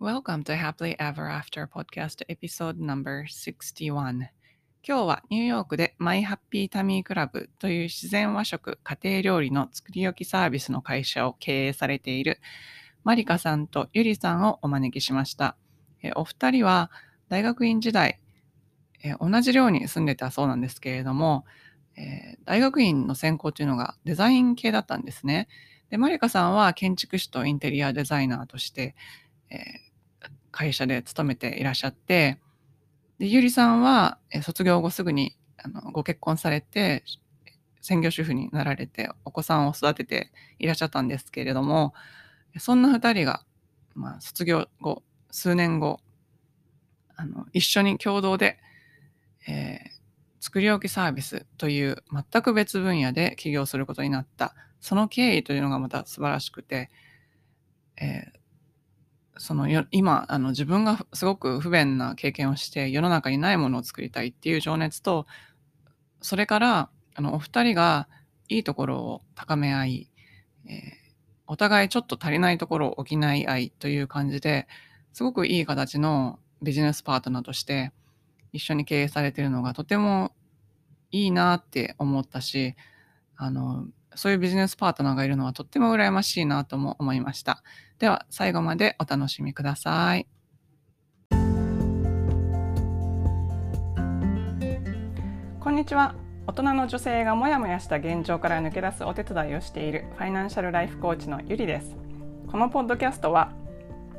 Welcome to Happily Ever After Podcast Episode No.61 今日はニューヨークでマイハッピータミークラブという自然和食家庭料理の作り置きサービスの会社を経営されているマリカさんとユリさんをお招きしました。お二人は大学院時代同じ寮に住んでたそうなんですけれども大学院の専攻というのがデザイン系だったんですね。で、マリカさんは建築士とインテリアデザイナーとして、えー会社で勤めていらっしゃって、で、ゆりさんは卒業後すぐにあのご結婚されて、専業主婦になられて、お子さんを育てていらっしゃったんですけれども、そんな2人が、まあ、卒業後、数年後、あの一緒に共同で、えー、作り置きサービスという全く別分野で起業することになった、その経緯というのがまた素晴らしくて、えー、そのよ今あの自分がすごく不便な経験をして世の中にないものを作りたいっていう情熱とそれからあのお二人がいいところを高め合い、えー、お互いちょっと足りないところを補い合いという感じですごくいい形のビジネスパートナーとして一緒に経営されているのがとてもいいなって思ったしあのそういうビジネスパートナーがいるのはとっても羨ましいなとも思いました。では最後までお楽しみください。こんにちは。大人の女性がモヤモヤした現状から抜け出すお手伝いをしているファイナンシャルライフコーチのゆりです。このポッドキャストは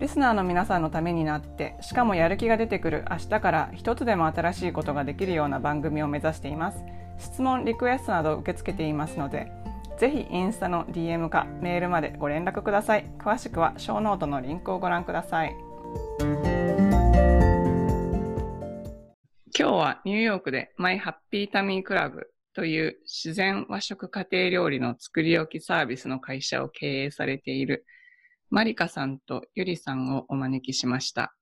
リスナーの皆さんのためになってしかもやる気が出てくる明日から一つでも新しいことができるような番組を目指しています。質問リクエストなど受け付けていますのでぜひインスタの DM かメールまでご連絡ください。詳しくはショーノートのリンクをご覧ください。今日はニューヨークでマイハッピータミークラブという自然和食家庭料理の作り置きサービスの会社を経営されているマリカさんとユリさんをお招きしました。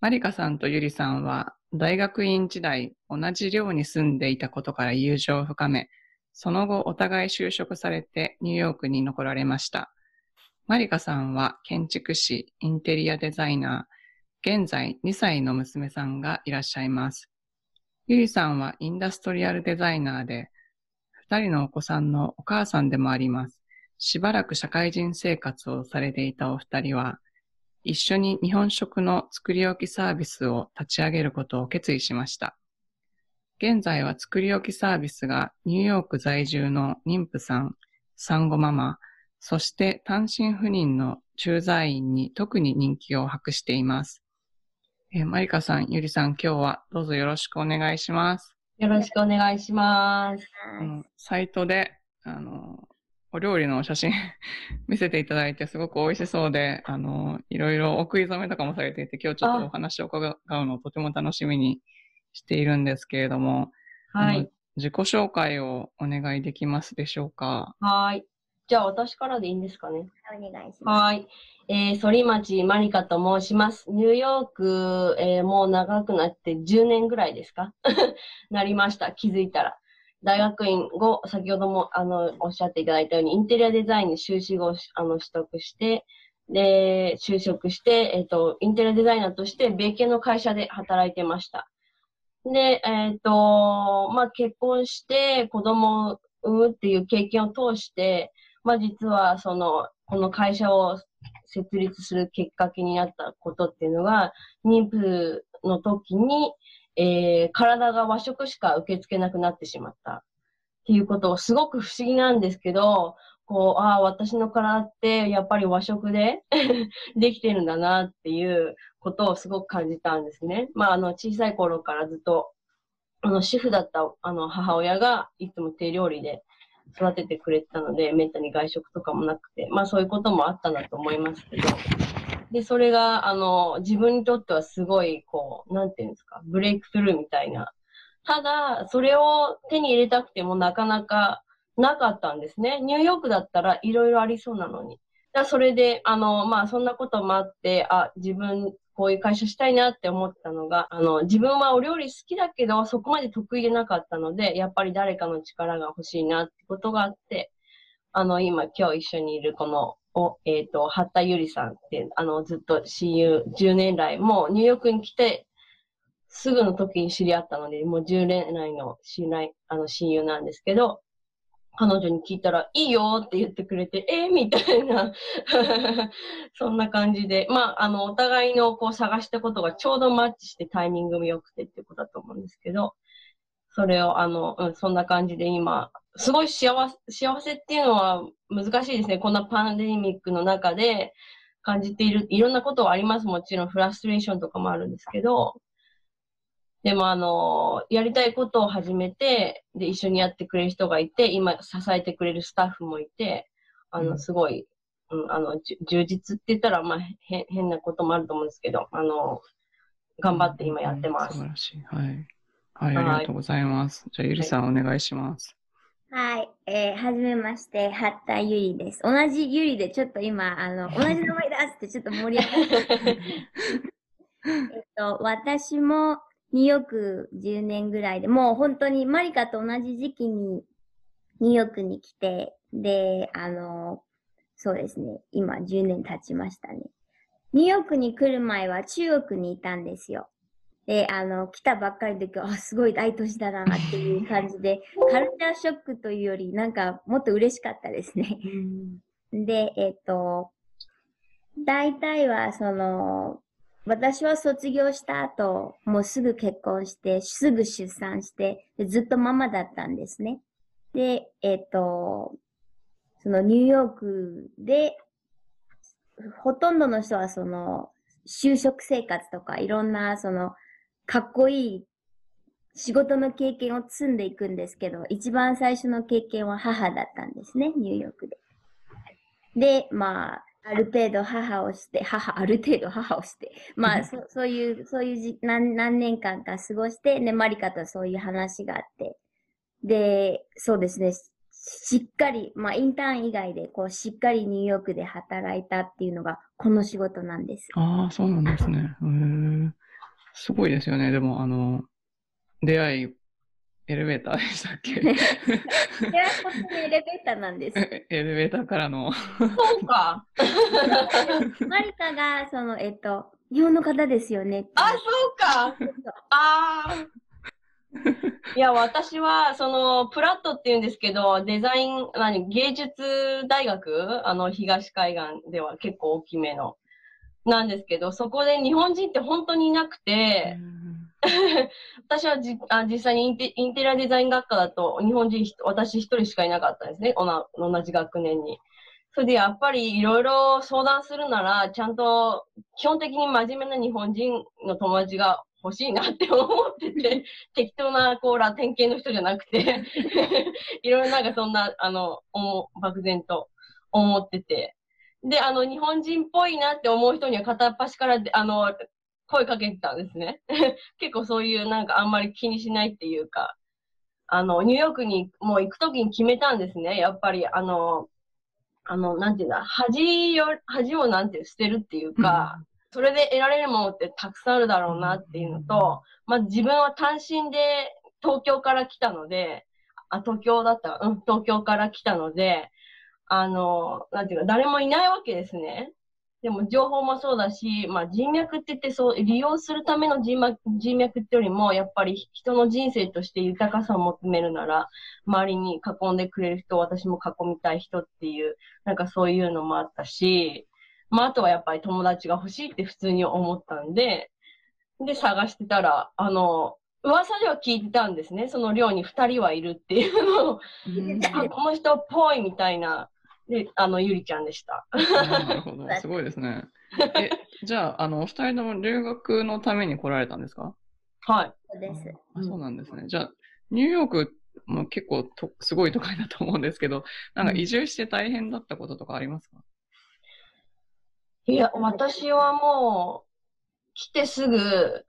マリカさんとユリさんは大学院時代同じ寮に住んでいたことから友情を深め、その後お互い就職されてニューヨークに残られました。マリカさんは建築士、インテリアデザイナー、現在2歳の娘さんがいらっしゃいます。ユリさんはインダストリアルデザイナーで、2人のお子さんのお母さんでもあります。しばらく社会人生活をされていたお二人は、一緒に日本食の作り置きサービスを立ち上げることを決意しました。現在は作り置きサービスがニューヨーク在住の妊婦さん、産後ママ、そして単身赴任の駐在員に特に人気を博しています。えー、マリカさん、ゆりさん、今日はどうぞよろしくお願いします。よろしくお願いします。うん、サイトで、あの、お料理の写真 見せていただいて、すごく美味しそうで、あの、いろいろお食い初めとかもされていて、今日ちょっとお話を伺うのをとても楽しみにしているんですけれども、はい。自己紹介をお願いできますでしょうか？はい。じゃあ私からでいいんですかね？お願いします。はい。えー、反町まりかと申します。ニューヨーク、えー、もう長くなって10年ぐらいですか？なりました。気づいたら。大学院後、先ほども、あの、おっしゃっていただいたように、インテリアデザインに修士号をあの取得して、で、就職して、えっ、ー、と、インテリアデザイナーとして、米系の会社で働いてました。で、えっ、ー、と、まあ、結婚して、子供を産むっていう経験を通して、まあ、実は、その、この会社を設立するきっかけになったことっていうのが、妊婦の時に、えー、体が和食しか受け付けなくなってしまったっていうことをすごく不思議なんですけど、こう、ああ、私の体ってやっぱり和食で できてるんだなっていうことをすごく感じたんですね。まあ、あの、小さい頃からずっと、あの、主婦だったあの母親がいつも手料理で育ててくれてたので、めったに外食とかもなくて、まあそういうこともあったなと思いますけど、で、それが、あの、自分にとってはすごい、こう、なんていうんですか、ブレイクスルーみたいな。ただ、それを手に入れたくてもなかなかなかったんですね。ニューヨークだったらいろいろありそうなのに。だそれで、あの、まあ、そんなこともあって、あ、自分、こういう会社したいなって思ったのが、あの、自分はお料理好きだけど、そこまで得意でなかったので、やっぱり誰かの力が欲しいなってことがあって、あの、今、今日一緒にいるこの、おえっ、ー、と、八田ゆりさんって、あの、ずっと親友、10年来、もうニューヨークに来て、すぐの時に知り合ったので、もう10年来の信頼、あの、親友なんですけど、彼女に聞いたら、いいよって言ってくれて、えー、みたいな。そんな感じで、まあ、あの、お互いのこう探したことがちょうどマッチしてタイミングも良くてってことだと思うんですけど、それを、あの、うん、そんな感じで今、すごい幸せ、幸せっていうのは難しいですね。こんなパンデミックの中で感じている、いろんなことはあります。もちろんフラストレーションとかもあるんですけど、でもあの、やりたいことを始めて、で、一緒にやってくれる人がいて、今支えてくれるスタッフもいて、あの、すごい、うん、あの、充実って言ったら、まあ、変、変なこともあると思うんですけど、あの、頑張って今やってます。素晴らしい。はい。はい、ありがとうございます。じゃあ、ゆりさん、はい、お願いします。はい。えー、はじめまして、八田ゆりです。同じゆりで、ちょっと今、あの、同じ名前だってちょっと盛り上がって。えっと、私も、ニューヨーク10年ぐらいで、もう本当にマリカと同じ時期にニューヨークに来て、で、あの、そうですね、今10年経ちましたね。ニューヨークに来る前は中国にいたんですよ。で、あの、来たばっかりの時は、あ、すごい大都市だなっていう感じで、カルチャーショックというより、なんかもっと嬉しかったですね。で、えっ、と、大体は、その、私は卒業した後、もうすぐ結婚して、すぐ出産して、ずっとママだったんですね。で、えっ、と、そのニューヨークで、ほとんどの人はその、就職生活とかいろんなその、かっこいい仕事の経験を積んでいくんですけど、一番最初の経験は母だったんですね、ニューヨークで。で、まあ、ある程度母をして、母、ある程度母をして、まあ、そそういう、そういうじ何何年間か過ごして、ね、マリカとそういう話があって、で、そうですね、しっかり、まあ、インターン以外で、こう、しっかりニューヨークで働いたっていうのが、この仕事なんです。ああ、そうなんですね。へえ。すごいですよね。でも、あの、出会いエレベーターでしたっけ？いや、本当にエレベーターなんです。エレベーターからの。そうか。マリカが、その、えっと、日本の方ですよね。あ、そうか。ああ。いや、私は、その、プラットって言うんですけど、デザイン、何、芸術大学？あの、東海岸では結構大きめの、なんですけど、そこで日本人って本当にいなくて、私はじあ実際にインテインテリアデザイン学科だと日本人私一人しかいなかったんですね。同じ学年に。それでやっぱりいろいろ相談するなら、ちゃんと基本的に真面目な日本人の友達が欲しいなって思ってて、適当なこうラテン系の人じゃなくて いろいろなんかそんな、あの、漠然と思ってて。で、あの、日本人っぽいなって思う人には片っ端から、あの、声かけてたんですね。結構そういうなんかあんまり気にしないっていうか、あの、ニューヨークにもう行くときに決めたんですね。やっぱり、あの、あの、なんていうんだ、恥よ、恥をなんて捨てるっていうか、うん、それで得られるものってたくさんあるだろうなっていうのと、まず自分は単身で東京から来たので、あ、東京だった、うん、東京から来たので、あの、なんていうか、誰もいないわけですね。でも情報もそうだし、まあ人脈って言ってそう、利用するための人脈人脈ってよりも、やっぱり人の人生として豊かさを求めるなら、周りに囲んでくれる人、私も囲みたい人っていう、なんかそういうのもあったし、まああとはやっぱり友達が欲しいって普通に思ったんで、で探してたら、あの、噂では聞いてたんですね。その寮に二人はいるっていうのを、あ、この人っぽいみたいなで、あの、ゆりちゃんでした。なるほど。すごいですね。え、じゃあ、あの、お二人とも留学のために来られたんですか？はい。そうです。あそうなんですね。じゃあ、ニューヨークも結構とすごい都会だと思うんですけど、なんか移住して大変だったこととかありますか、いや、私はもう、来てすぐ、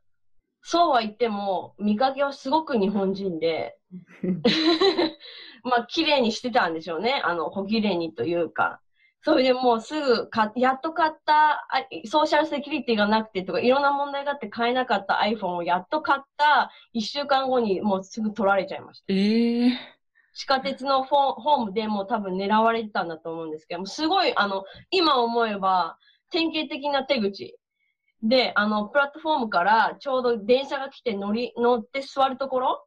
そうは言っても、見かけはすごく日本人で、まあ、綺麗にしてたんでしょうね。あの、小綺麗にというか。それでもうすぐか、やっと買った、あソーシャルセキュリティがなくてとか、いろんな問題があって買えなかった iPhone をやっと買った1週間後にもうすぐ取られちゃいました。ええ地下鉄のフォホームでもう多分狙われてたんだと思うんですけども、すごい、あの、今思えば、典型的な手口。で、あの、プラットフォームからちょうど電車が来て乗り、乗って座るところ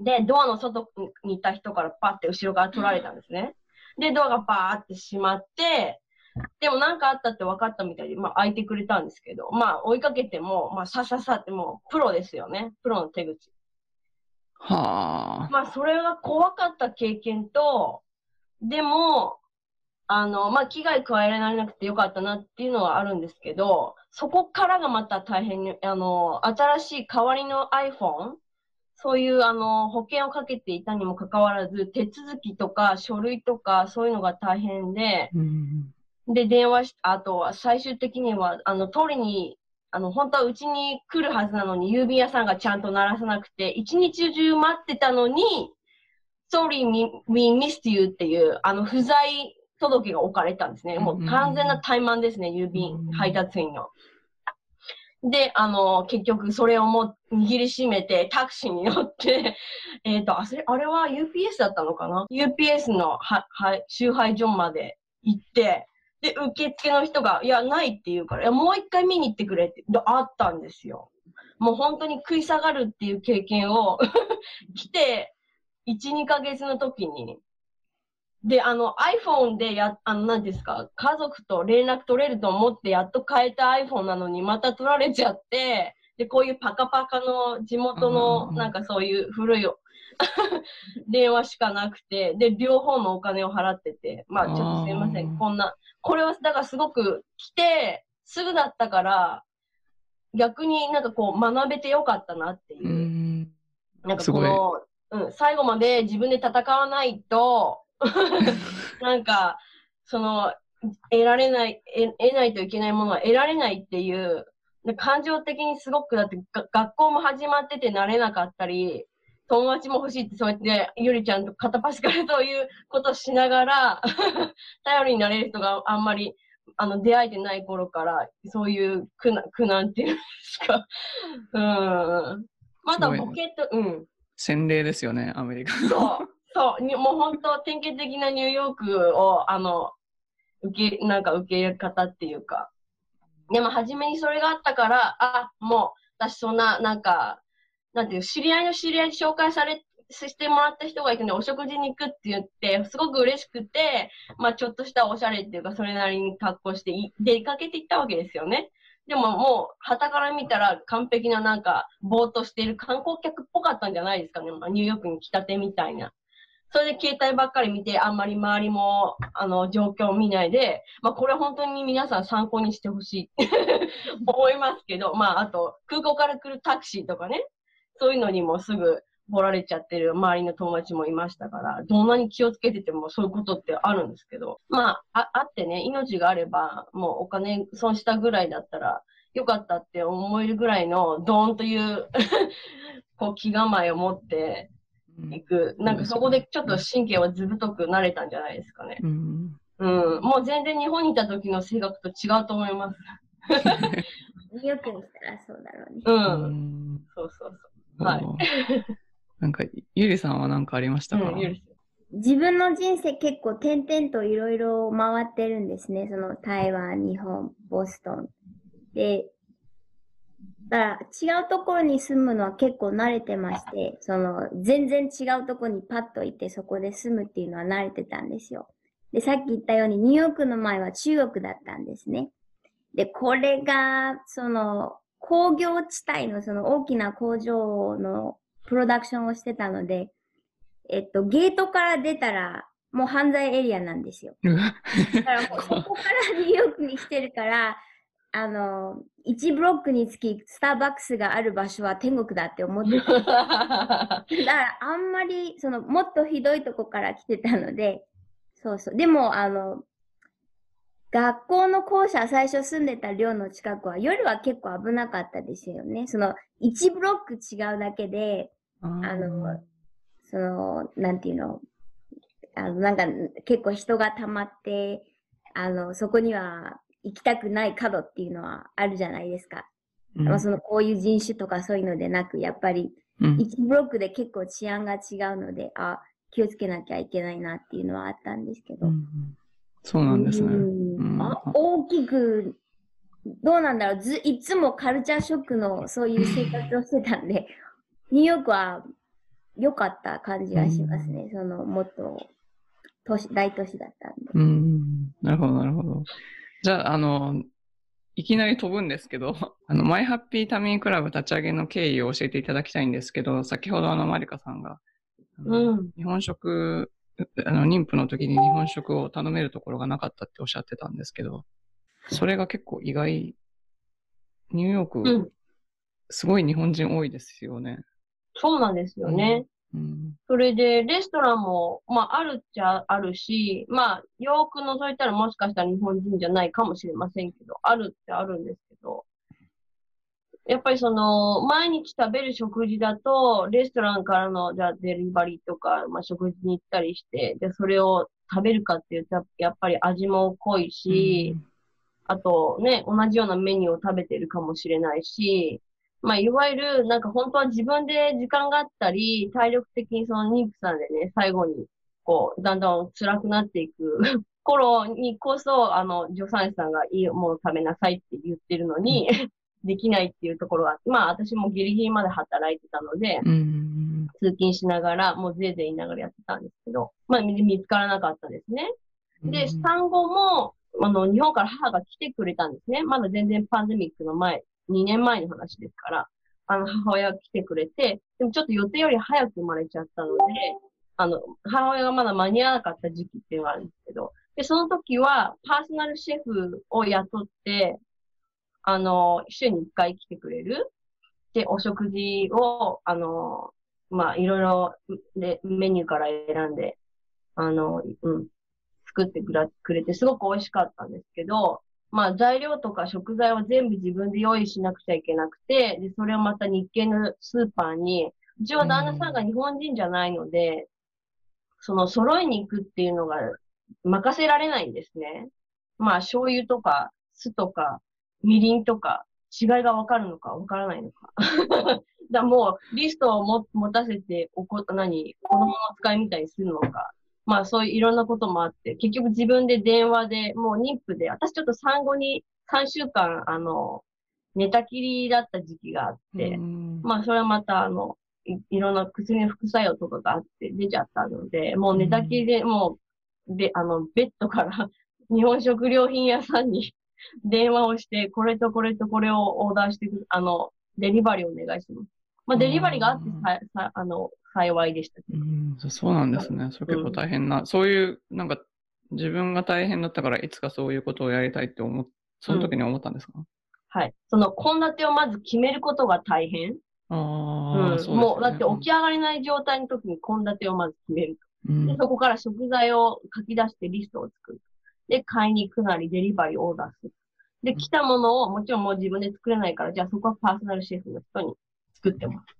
で、ドアの外にいた人からパッて後ろから取られたんですね。で、ドアがバーって閉まって、でもなんかあったって分かったみたいで、まあ開いてくれたんですけど、まあ追いかけても、まあさささってもうプロですよね。プロの手口。はあ。まあ、それが怖かった経験と、でも、あの、まあ、危害加えられなくてよかったなっていうのはあるんですけど、そこからがまた大変に、あの、新しい代わりの iPhone、そういう、あの、保険をかけていたにもかかわらず、手続きとか書類とかそういうのが大変で、うんで、電話し、あとは最終的には、あの、取りに、あの、本当はうちに来るはずなのに、郵便屋さんがちゃんと鳴らさなくて、一日中待ってたのに、sorry, we missed you っていう、あの、不在届が置かれたんですね。もう完全な怠慢ですね、郵便配達員の。で、あの、結局それをも握りしめてタクシーに乗って、えっ、と、あそれ、あれは UPS だったのかな ?UPS のは、はい、集配所まで行って、で、受付の人が、いや、ないって言うから、いや、もう一回見に行ってくれって、であったんですよ。もう本当に食い下がるっていう経験を 来て、1、2ヶ月の時に、で、あの iPhone でや、あの、何ですか、家族と連絡取れると思ってやっと変えた iPhone なのにまた取られちゃって、で、こういうパカパカの地元うんのなんかそういう古い 電話しかなくて、で、両方のお金を払ってて、まあちょっとすいません、こんな、これはだからすごく来て、すぐだったから、逆になんかこう学べてよかったなっていうう。ん。なんかこの、うん、最後まで自分で戦わないと、なんか、その、得られない、得得ないといけないものは得られないっていう、で感情的にすごく、だってが学校も始まってて慣れなかったり、友達も欲しいってそうやって、ゆりちゃんと片っ端からそういうことしながら、頼りになれる人があんまり、あの、出会えてない頃から、そういう苦難、苦難っていうんですか。うん。まだすごいボケと、うん。洗礼ですよね、アメリカの。そう、そう、にもう本当、典型的なニューヨークを、あの、受け、なんか受け入れ方っていうか。でも、初めにそれがあったから、あ、もう、私そんな、なんか、なんていう、知り合いの知り合いに紹介され、してもらった人がいてね、お食事に行くって言って、すごく嬉しくて、まあ、ちょっとしたおしゃれっていうか、それなりに格好してい、出かけていったわけですよね。でももう、旗から見たら完璧ななんか、ぼーっとしている観光客っぽかったんじゃないですかね。まあ、ニューヨークに来たてみたいな。それで携帯ばっかり見て、あんまり周りも、あの、状況を見ないで、まあ、これ本当に皆さん参考にしてほしい 思いますけど、まあ、あと、空港から来るタクシーとかね、そういうのにもすぐ、ボられちゃってる周りの友達もいましたから、どんなに気をつけててもそういうことってあるんですけど、まあ、ああってね、命があれば、もうお金損したぐらいだったら、よかったって思えるぐらいの、ドーンという、こう、気構えを持っていく。なんかそこでちょっと神経はずぶとくなれたんじゃないですかね。うん。うん。もう全然日本にいた時の性格と違うと思います。ニューヨークに来たらそうだろうね。う。うんんそうそうそう。はい なんか、ゆりさんは何かありましたか、うん。自分の人生結構点々といろいろ回ってるんですね。その台湾、日本、ボストン。で、だから違うところに住むのは結構慣れてまして、その全然違うところにパッと行ってそこで住むっていうのは慣れてたんですよ。で、さっき言ったようにニューヨークの前は中国だったんですね。で、これが、その工業地帯のその大きな工場のプロダクションをしてたので、えっと、ゲートから出たら、もう犯罪エリアなんですよ。だからもうそこからニューヨークに来てるから、あの、1ブロックにつきスターバックスがある場所は天国だって思ってた。だからあんまり、その、もっとひどいとこから来てたので、そうそう。でも、あの、学校の校舎、最初住んでた寮の近くは、夜は結構危なかったですよね。その、1ブロック違うだけで、ああの、その、なんていうの、あの、なんか、結構人が溜まって、あの、そこには行きたくない角っていうのはあるじゃないですか。うんまあ、その、こういう人種とかそういうのでなく、やっぱり、うん1ブロックで結構治安が違うので、あ、気をつけなきゃいけないなっていうのはあったんですけど。うんそうなんですね。あ大きく、どうなんだろうず、いつもカルチャーショックのそういう生活をしてたんで、ニューヨークは良かった感じがしますね。その、もっと都市、大都市だったんで。うん。なるほど、なるほど。じゃあ、あの、いきなり飛ぶんですけど、あの、マイハッピータミークラブ立ち上げの経緯を教えていただきたいんですけど、先ほどあの、マリカさんが、うん。日本食、あの、妊婦の時に日本食を頼めるところがなかったっておっしゃってたんですけど、それが結構意外、ニューヨーク、うん。すごい日本人多いですよね。そうなんですよね。うん。それで、レストランも、まあ、あるっちゃあるし、まあ、よく覗いたらもしかしたら日本人じゃないかもしれませんけど、あるってあるんですけど、やっぱりその、毎日食べる食事だと、レストランからの、じゃあデリバリーとか、まあ、食事に行ったりして、で、それを食べるかっていうと、やっぱり味も濃いし、あとね、同じようなメニューを食べてるかもしれないし、まあ、いわゆる、なんか本当は自分で時間があったり、体力的にその妊婦さんでね、最後に、こう、だんだん辛くなっていく 頃にこそ、あの、助産師さんがいいもの食べなさいって言ってるのに、できないっていうところが、まあ、私もギリギリまで働いてたので、うん。通勤しながら、もうぜいぜい言いながらやってたんですけど、まあ、見見つからなかったですね。で、産後も、あの、日本から母が来てくれたんですね。まだ全然パンデミックの前、2年前の話ですから、あの、母親が来てくれて、でもちょっと予定より早く生まれちゃったので、あの、母親がまだ間に合わなかった時期っていうのがあるんですけど、で、その時は、パーソナルシェフを雇って、あの、週に1回来てくれる。で、お食事を、あの、まあ、いろいろ、で、メニューから選んで、あの、うん、作ってくらくれて、すごく美味しかったんですけど、まあ、材料とか食材を全部自分で用意しなくちゃいけなくて、で、それをまた日系のスーパーに、うちは旦那さんが日本人じゃないので、その揃いに行くっていうのが任せられないんですね。まあ、醤油とか酢とかみりんとか違いがわかるのかわからないのか。だもうリストをも持たせておこ、何、子供の使いみたいにするのか。まあそういういろんなこともあって、結局自分で電話で、もう妊婦で、私ちょっと産後に3週間、あの、寝たきりだった時期があって、うんまあ、それはまた、あの、いいろんな薬の副作用とかがあって出ちゃったので、もう寝たきりで、もう、で、あの、ベッドから 日本食料品屋さんに 電話をして、これとこれとこれをオーダーしてく、あの、デリバリーお願いします。まあ、デリバリーがあってさ、さあの、幸いでしたけど。うん、そそうなんですね。それ結構大変な、そういう、なんか、自分が大変だったから、いつかそういうことをやりたいって思っ、その時に思ったんですか、はい。その、献立をまず決めることが大変。ああ、うん。そうですよねもう、だって起き上がれない状態の時に献立をまず決める。うんで、そこから食材を書き出してリストを作る。で、買いに行くなり、デリバリーをオーダーする。で、来たものを、もちろんもう自分で作れないから、じゃあそこはパーソナルシェフの人に作ってもらう。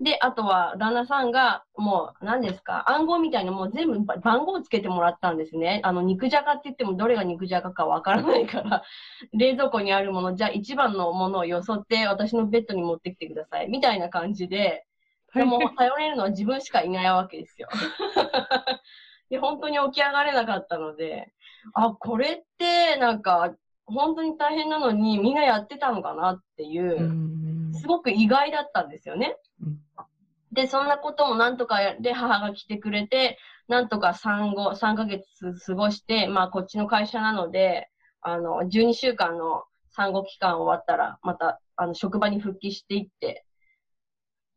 で、あとは、旦那さんが、もう、何ですか、暗号みたいな、もう全部ば番号をつけてもらったんですね。あの、肉じゃがって言っても、どれが肉じゃがかわからないから、冷蔵庫にあるもの、じゃあ一番のものをよそって、私のベッドに持ってきてください。みたいな感じで、でも、頼れるのは自分しかいないわけですよ。で、本当に起き上がれなかったので、あ、これって、なんか、本当に大変なのにみんなやってたのかなっていうう、んすごく意外だったんですよね。うんで、そんなこともなんとかやで母が来てくれて、なんとか産後、3ヶ月過ごして、まあこっちの会社なので、あの、12週間の産後期間終わったら、また、あの、職場に復帰していって、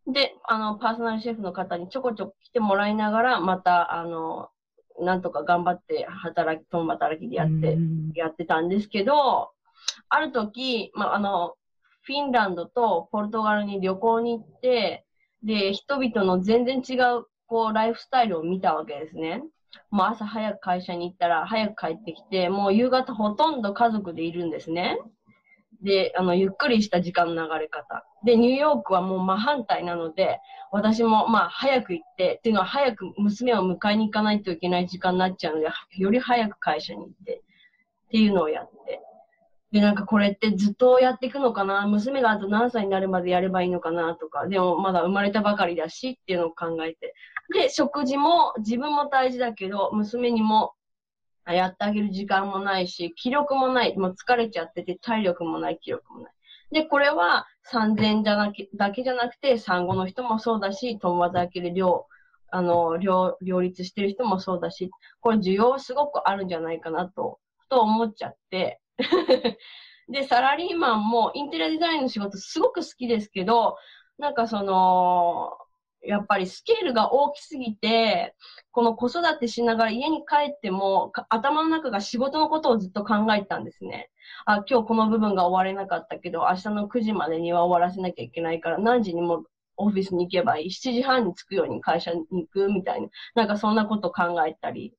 で、あの、パーソナルシェフの方にちょこちょこ来てもらいながら、また、あの、なんとか頑張って働き、共働きでやって、うん。やってたんですけど、ある時、まあ、あの、フィンランドとポルトガルに旅行に行って、で、人々の全然違う、こう、ライフスタイルを見たわけですね。もう朝早く会社に行ったら早く帰ってきて、もう夕方ほとんど家族でいるんですね。で、あの、ゆっくりした時間の流れ方。で、ニューヨークはもう真反対なので、私もまあ早く行って、っていうのは早く娘を迎えに行かないといけない時間になっちゃうので、より早く会社に行って、っていうのをやって。で、なんかこれってずっとやっていくのかな？娘があと何歳になるまでやればいいのかな？とか、でもまだ生まれたばかりだしっていうのを考えて。で、食事も自分も大事だけど、娘にもやってあげる時間もないし、気力もない。もう疲れちゃってて、体力もない、気力もない。で、これは産前じゃなきだけじゃなくて、産後の人もそうだし、共働きで両、あの、両、両立してる人もそうだし、これ需要すごくあるんじゃないかなと、と思っちゃって、で、サラリーマンもインテリアデザインの仕事すごく好きですけど、なんかその、やっぱりスケールが大きすぎて、この子育てしながら家に帰っても、頭の中が仕事のことをずっと考えたんですね。あ、今日この部分が終われなかったけど、明日の9時までには終わらせなきゃいけないから、何時にもオフィスに行けばいい。7時半に着くように会社に行くみたいな。なんかそんなこと考えたり。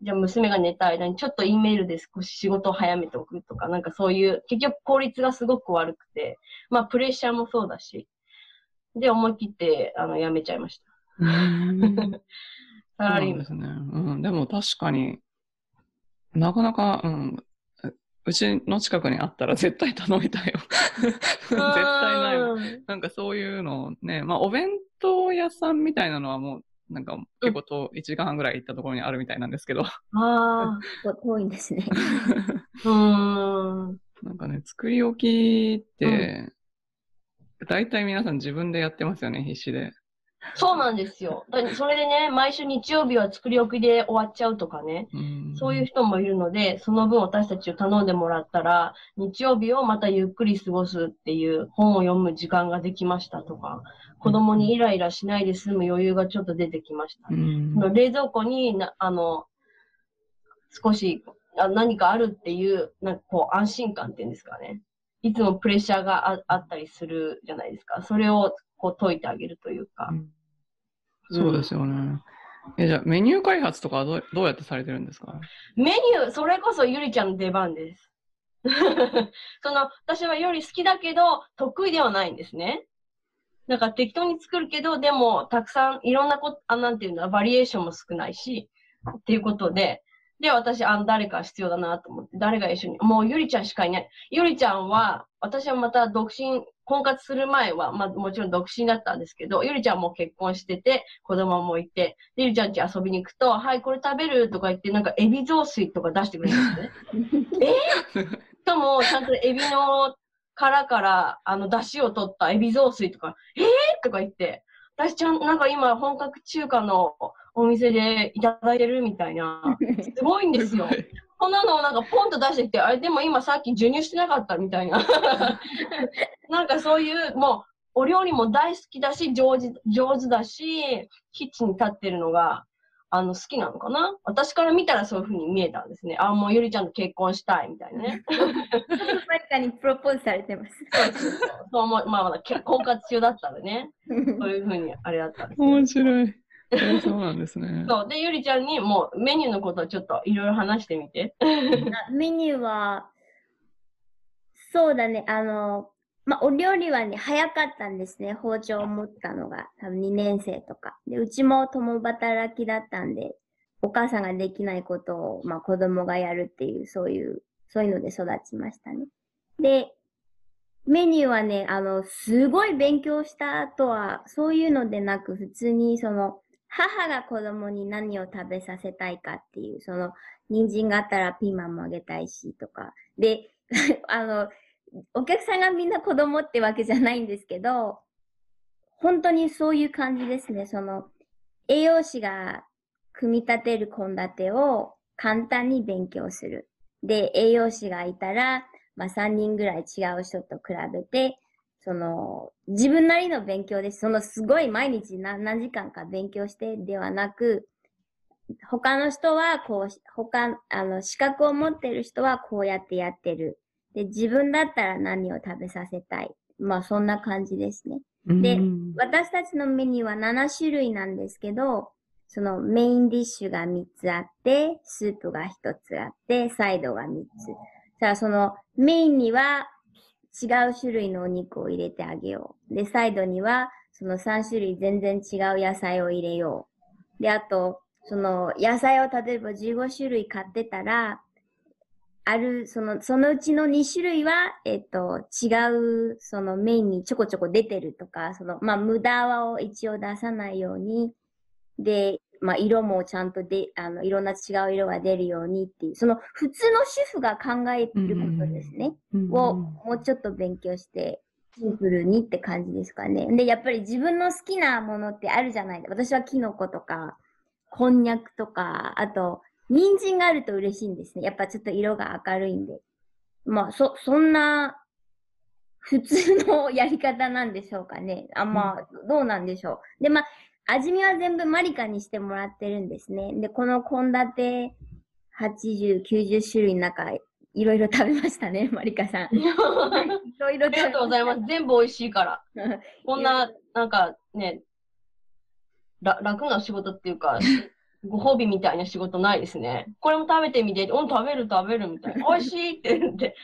じゃあ娘が寝た間にちょっと E メールで少し仕事を早めておくとか、なんかそういう、結局効率がすごく悪くて、まあプレッシャーもそうだし、で、思い切って、あの、辞めちゃいました。サラリーマン。ですね。うん。でも確かに、なかなか、うん。うちの近くにあったら絶対頼みたいよ。絶対ないわ。なんかそういうのね、まあお弁当屋さんみたいなのはもう、なんか結構と1時間半ぐらい行ったところにあるみたいなんですけど。ああ、遠いんですね。うん。なんかね、作り置きって、大体皆さん自分でやってますよね、必死で。そうなんですよ。それでね、毎週日曜日は作り置きで終わっちゃうとかね、うそういう人もいるので、その分私たちを頼んでもらったら、日曜日をまたゆっくり過ごすっていう本を読む時間ができましたとか、子供にイライラしないで済む余裕がちょっと出てきました。その冷蔵庫にな、あの、少しあ何かあるっていう、なんかこう安心感っていうんですかね。いつもプレッシャーがああったりするじゃないですか。それをこう解いてあげるというか。うん、そうですよね。えじゃあメニュー開発とかはどうどうやってされてるんですか？メニュー、それこそゆりちゃんの出番です。その、私はより好きだけど、得意ではないんですね。なんか適当に作るけど、でも、たくさん、いろんなこと、あ、なんていうの、バリエーションも少ないし、っていうことで、で、私、あの、誰か必要だなと思って、誰が一緒に、もうゆりちゃんしかいない。ゆりちゃんは、私はまた独身、婚活する前は、まあ、もちろん独身だったんですけど、ゆりちゃんも結婚してて、子供もいて、で、ゆりちゃんち遊びに行くと、はい、これ食べるとか言って、なんか、エビ雑炊とか出してくれるんですね。え？ー、しかも、ちゃんとエビの殻から、あの、出汁を取ったエビ雑炊とか、えー？とか言って、私ちゃん、なんか今、本格中華のお店でいただいてる？みたいな、すごいんですよ。こんなのをなんかポンと出してきて、あれでも今さっき授乳してなかったみたいな。なんかそういう、もう、お料理も大好きだし、上手、上手だし、キッチンに立ってるのが、あの、好きなのかな？私から見たらそういうふうに見えたんですね。あ、もうゆりちゃんと結婚したいみたいなね。確かにプロポーズされてます。そうそうそう。そう思まあまだ婚活中だったらね。そういうふうにあれだったんです、ね。面白い。えそうなんですね。そう。で、ゆりちゃんにもうメニューのことをちょっといろいろ話してみて。メニューは、そうだね、あの、まあ、お料理はね、早かったんですね。包丁を持ったのが。多分2年生とか。で、うちも共働きだったんで、お母さんができないことを、まあ、子供がやるっていう、そういう、そういうので育ちましたね。で、メニューはね、あの、すごい勉強したとは、そういうのでなく、普通にその、母が子供に何を食べさせたいかっていう、その、人参があったらピーマンもあげたいし、とか。で、あの、お客さんがみんな子供ってわけじゃないんですけど、本当にそういう感じですね。その、栄養士が組み立てる献立を簡単に勉強する。で、栄養士がいたら、まあ3人ぐらい違う人と比べて、その、自分なりの勉強です。そのすごい毎日何何時間か勉強してではなく、他の人はこう、他、あの、資格を持ってる人はこうやってやってる。で、自分だったら何を食べさせたい？まあ、そんな感じですね。で、私たちのメニューは7種類なんですけど、そのメインディッシュが3つあって、スープが1つあって、サイドが3つ。さあ、そのメインには違う種類のお肉を入れてあげよう。で、サイドにはその3種類全然違う野菜を入れよう。で、あと、その野菜を例えば15種類買ってたら、ある、その、そのうちの2種類は、えっと、違う、そのメインにちょこちょこ出てるとか、その、まあ、無駄を一応出さないように、で、まあ、色もちゃんとで、あの、いろんな違う色が出るようにっていう、その、普通の主婦が考えることですね。を、もうちょっと勉強して、シンプルにって感じですかね。で、やっぱり自分の好きなものってあるじゃない私はキノコとか、こんにゃくとか、あと、人参があると嬉しいんですね。やっぱちょっと色が明るいんで。まあ、そ、そんな、普通のやり方なんでしょうかね。あ、まあ、どうなんでしょう。で、まあ、味見は全部マリカにしてもらってるんですね。で、この献立80、90種類の中、いろいろ食べましたね、マリカさん。いろいろありがとうございます。全部美味しいから。す。こんな、なんかね、ら楽な仕事っていうか、ご褒美みたいな仕事ないですね。これも食べてみて、うん、食べる食べるみたいな。美味しいって言って。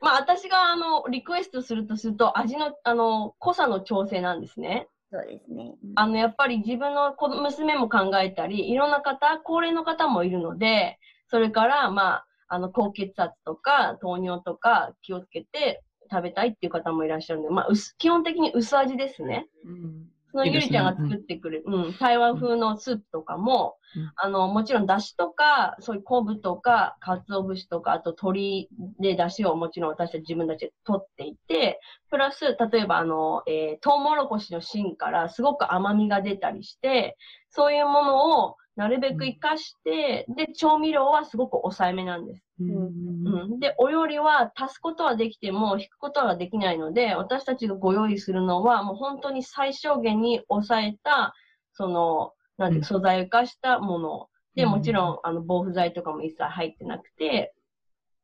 まあ私があの、リクエストするとすると、味の、あの、濃さの調整なんですね。そうですね。あの、やっぱり自分の子娘も考えたり、いろんな方、高齢の方もいるので、それから、まあ、あの、高血圧とか、糖尿とか気をつけて食べたいっていう方もいらっしゃるので、まあ、薄基本的に薄味ですね。うんそのゆりちゃんが作ってくれる、うん、台湾風のスープとかも、うん。あの、もちろん出汁とか、そういう昆布とか、鰹節とか、あと鶏で出汁をもちろん私たち自分たちで取っていて、プラス、例えばあの、えー、トウモロコシの芯からすごく甘みが出たりして、そういうものをなるべく活かして、で、調味料はすごく抑えめなんです。うん。うん、で、お料理は足すことはできても引くことはできないので、私たちがご用意するのはもう本当に最小限に抑えた、その、なんて素材を生かしたもの。で、うん。もちろん、あの、防腐剤とかも一切入ってなくて、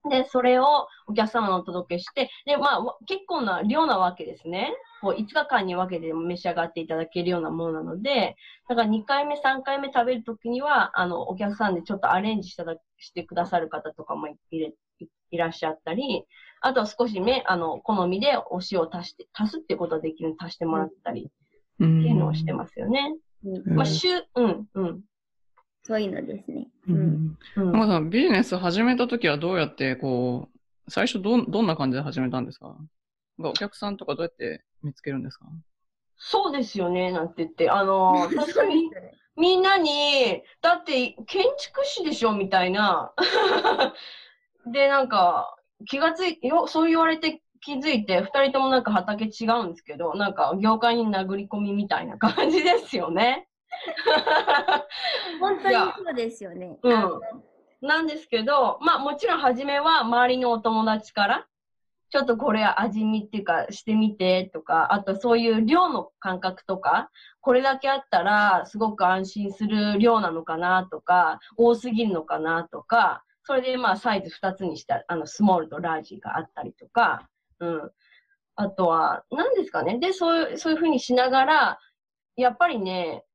で、それをお客様にお届けして、で、まあ、わ結構な量なわけですね。こう、5日間に分けて召し上がっていただけるようなものなので、だから2回目、3回目食べるときには、あの、お客さんでちょっとアレンジしただしてくださる方とかもいらっしゃったり、あとは少しね、あの、好みでお塩を足して、足すってことができる足してもらったりっていうのをしてますよね。うんまあ、うん週、うん、うん。そういうのですね。ううん。んうんなんかさビジネス始めたときはどうやって、こう、最初どん、どんな感じで始めたんですか？お客さんとかどうやって見つけるんですか？そうですよね、なんて言って、あの、確かに みんなに、だって建築士でしょみたいな。で、なんか、気がついて、よ、そう言われて気づいて、二人ともなんか畑違うんですけど、なんか業界に殴り込みみたいな感じですよね。本当にそうですよね。うんなんですけど、まあもちろん初めは周りのお友達から、ちょっとこれ味見っていうかしてみてとか、あとそういう量の感覚とか、これだけあったらすごく安心する量なのかなとか、多すぎるのかなとか、それでまあサイズ2つにした、あのスモールとラージがあったりとか、うん。あとは、何ですかね。で、そういう、そういうふうにしながら、やっぱりね、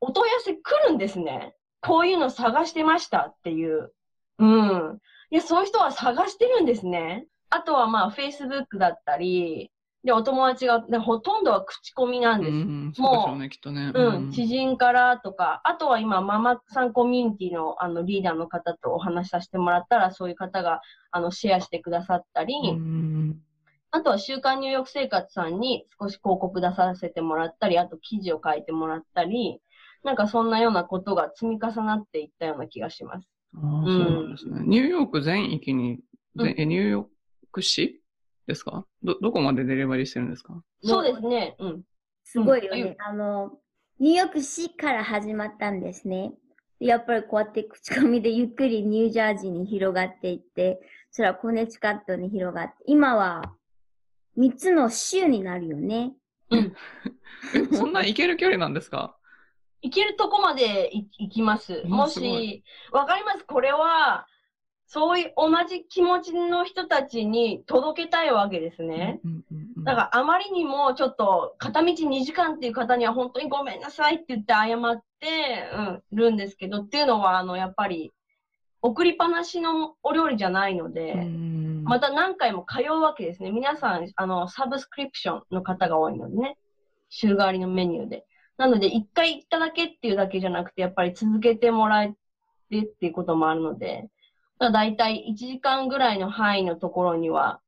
お問い合わせ来るんですね。こういうの探してましたっていう。うん。いや、そういう人は探してるんですね。あとはまあ、Facebook だったり、で、お友達が、でほとんどは口コミなんです。うん、そうでしょうね、きっとね。うん、知人からとか、あとは今、ママさんコミュニティのあのリーダーの方とお話しさせてもらったら、そういう方があのシェアしてくださったり、うんあとは週刊入浴生活さんに少し広告出させてもらったり、あと記事を書いてもらったり、なんかそんなようなことが積み重なっていったような気がします。ああ、そうなんですね。ニューヨーク全域に、うんぜえニューヨーク市ですか？ど、どこまでデリバリーしてるんですか？そうですね。うん。すごいようんね。あの、ニューヨーク市から始まったんですね。でやっぱりこうやって口コミでゆっくりニュージャージーに広がっていって、それはコネチカットに広がって、今は3つの州になるよね。え、そんな行ける距離なんですか？行けるとこまでい行きます。うんもし、わかりますこれは、そういう同じ気持ちの人たちに届けたいわけですね。だからあまりにもちょっと片道2時間っていう方には本当にごめんなさいって言って謝って、うん、るんですけど、っていうのはあの、やっぱり送りっぱなしのお料理じゃないので、うんまた何回も通うわけですね。皆さん、あの、サブスクリプションの方が多いのでね。週替わりのメニューで。なので、一回行っただけっていうだけじゃなくて、やっぱり続けてもらえてっていうこともあるので、だいたい1時間ぐらいの範囲のところには、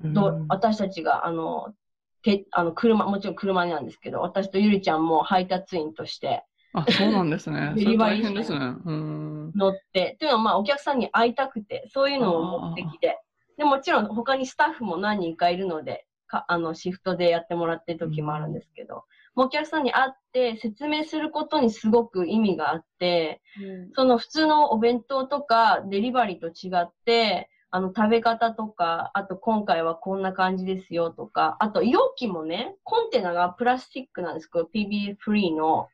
どう私たちが、あの、て、あの、車、もちろん車なんですけど、私とゆりちゃんも配達員としてあ、そうなんですね。デリバリーですね。うん。乗って、というのはまあお客さんに会いたくて、そういうのを目的で。で、もちろん他にスタッフも何人かいるので、かあの、シフトでやってもらってる時もあるんですけど、お客さんに会って説明することにすごく意味があって、その普通のお弁当とかデリバリーと違って、あの食べ方とか、あと今回はこんな感じですよとか、あと容器もね、コンテナがプラスチックなんです。けど、PB フリーの、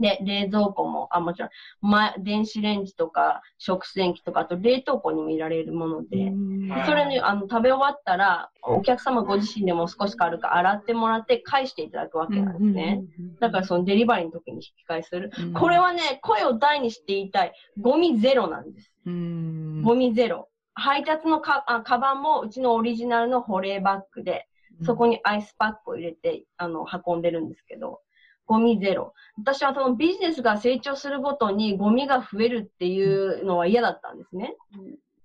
で、冷蔵庫も、あ、もちろん、ま、電子レンジとか食洗機とか、あと冷凍庫にもいられるもので、でそれにあの食べ終わったら、お客様ご自身でも少し軽く洗ってもらって返していただくわけなんですね。だからそのデリバリーの時に引き換えする。うんこれはね、声を大にして言いたい。ゴミゼロなんです。うん。ゴミゼロ。配達のかあカバンもうちのオリジナルの保冷バッグで、そこにアイスパックを入れて、あの、運んでるんですけど、ゴミゼロ。私はそのビジネスが成長するごとにゴミが増えるっていうのは嫌だったんですね。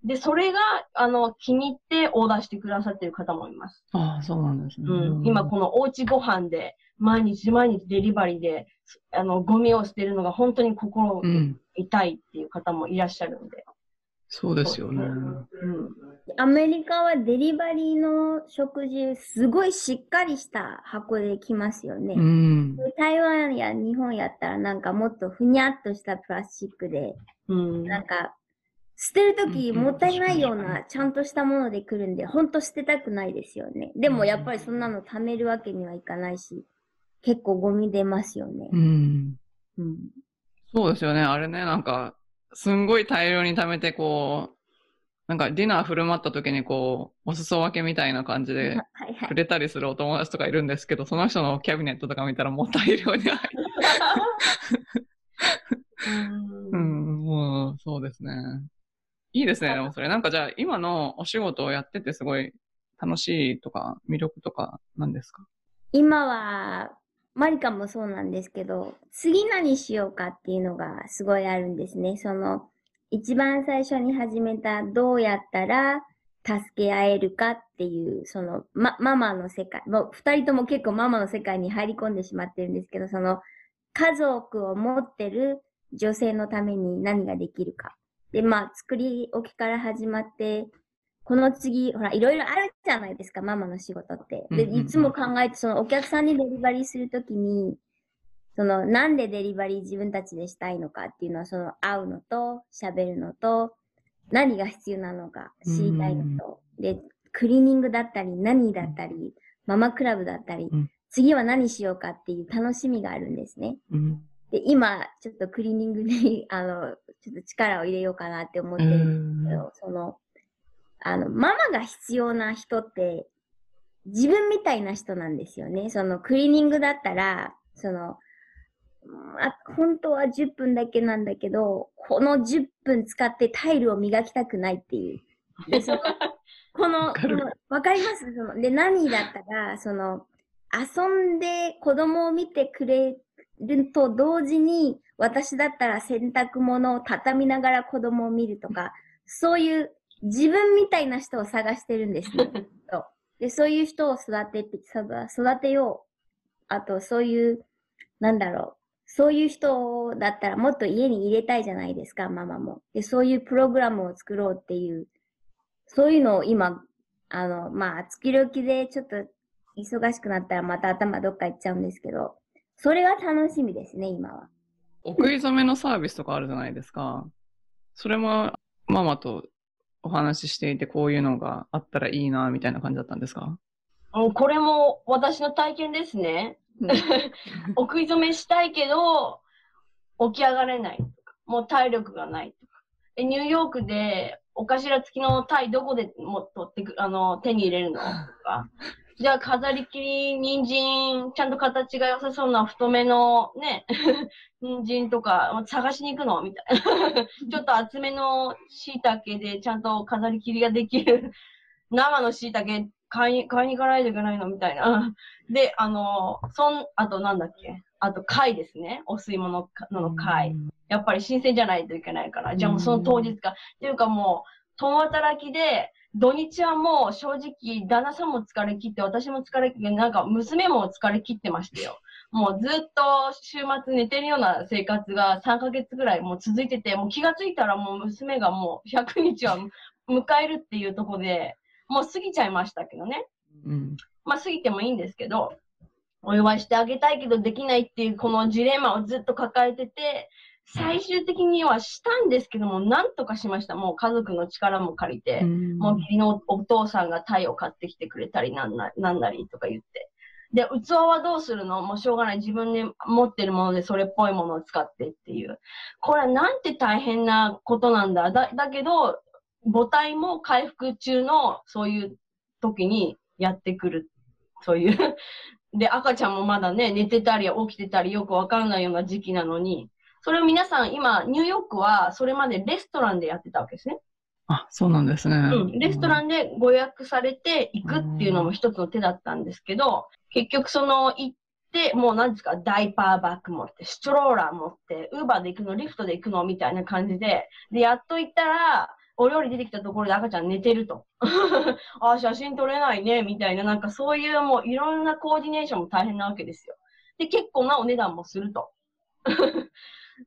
で、それが、あの、気に入ってオーダーしてくださってる方もいます。ああ、そうなんですね。うん。今このおうちご飯で、毎日毎日デリバリーで、あの、ゴミを捨てるのが本当に心うん。痛いっていう方もいらっしゃるんで。そうですよね。うん。アメリカはデリバリーの食事、すごいしっかりした箱で来ますよね。うん。台湾や日本やったらなんかもっとふにゃっとしたプラスチックで、うん。なんか捨てるときもったいないようなちゃんとしたもので来るんで、ほんと捨てたくないですよね。でもやっぱりそんなの貯めるわけにはいかないし、結構ゴミ出ますよねう。ん。うん。そうですよね。あれね、なんか、すんごい大量に貯めて、こう、なんかディナー振る舞った時にこう、お裾分けみたいな感じではいはいく。れたりするお友達とかいるんですけど、その人のキャビネットとか見たらもう大量に入って、ううんん、もう、そうですね。いいですね、でもそれ。なんかじゃあ、今のお仕事をやっててすごい楽しいとか、魅力とか、なんですか？今は、マリカもそうなんですけど、次何しようかっていうのがすごいあるんですね。その、一番最初に始めたどうやったら助け合えるかっていう、その、ま、ママの世界、もう二人とも結構ママの世界に入り込んでしまってるんですけど、その、家族を持ってる女性のために何ができるか。で、まあ、作り置きから始まって、この次、ほら、いろいろあるじゃないですか、ママの仕事って。で、いつも考えて、そのお客さんにデリバリーするときに、その、なんでデリバリー自分たちでしたいのかっていうのは、その、会うのと、喋るのと、何が必要なのか知りたいのと、で、クリーニングだったり、何だったり、ママクラブだったり、うん次は何しようかっていう楽しみがあるんですね。うん。で、今、ちょっとクリーニングに、あの、ちょっと力を入れようかなって思ってるんですけど、その、あの、ママが必要な人って、自分みたいな人なんですよね。その、クリーニングだったら、その、うんあ本当は10分だけなんだけど、この10分使ってタイルを磨きたくないっていう。で、その、この、わかるこのわかります？その、で、何だったら、その、遊んで子供を見てくれると同時に、私だったら洗濯物を畳みながら子供を見るとか、そういう自分みたいな人を探してるんですね。そうで、そういう人を育てて、育育てよう。あと、そういう、なんだろう。そういう人だったらもっと家に入れたいじゃないですか、ママも。で、そういうプログラムを作ろうっていう、そういうのを今、あの、まあ、月々でちょっと忙しくなったらまた頭どっか行っちゃうんですけど、それが楽しみですね、今は。お食い初めのサービスとかあるじゃないですか。それもママとお話ししていてこういうのがあったらいいな、みたいな感じだったんですか？これも私の体験ですね。お食い初めしたいけど、起き上がれないとか、もう体力がないとか。でニューヨークで、お頭付きのタイどこでも取ってく、あの、手に入れるの？とか。じゃあ飾り切り、人参、ちゃんと形が良さそうな太めのね、人参とか探しに行くのみたいな。ちょっと厚めの椎茸でちゃんと飾り切りができる生の椎茸買いに、買いに行かないといけないのみたいな。で、あの、そん、あとなんだっけ？あと貝ですね。お吸い物の貝。やっぱり新鮮じゃないといけないから。じゃあもうその当日か。っていうかもう、共働きで、土日はもう正直、旦那さんも疲れ切って、私も疲れ切って、なんか娘も疲れ切ってましたよ。もうずっと週末寝てるような生活が3ヶ月ぐらいもう続いてて、もう気がついたらもう娘がもう100日は迎えるっていうとこで、もう過ぎちゃいましたけどね。うん。まあ過ぎてもいいんですけど、お祝いしてあげたいけどできないっていうこのジレンマをずっと抱えてて、最終的にはしたんですけども、なんとかしました。もう家族の力も借りて、うん、もう義理のお父さんがタイを買ってきてくれたりなんななんなりとか言って。で、器はどうするの？もうしょうがない。自分で持ってるものでそれっぽいものを使ってっていう。これなんて大変なことなんだ？だ、だけど、母体も回復中のそういう時にやってくる。そういうで、赤ちゃんもまだね、寝てたり起きてたりよくわかんないような時期なのに、それを皆さん今、ニューヨークはそれまでレストランでやってたわけですね。あ、そうなんですね。うん。レストランでご予約されて行くっていうのも一つの手だったんですけど、結局その行って、もう何ですか、ダイパーバッグ持って、ストローラー持って、ウーバーで行くの、リフトで行くのみたいな感じで、で、やっと行ったら、お料理出てきたところで赤ちゃん寝てると。あ、写真撮れないね、みたいな、なんかそういうもういろんなコーディネーションも大変なわけですよ。で、結構なお値段もすると。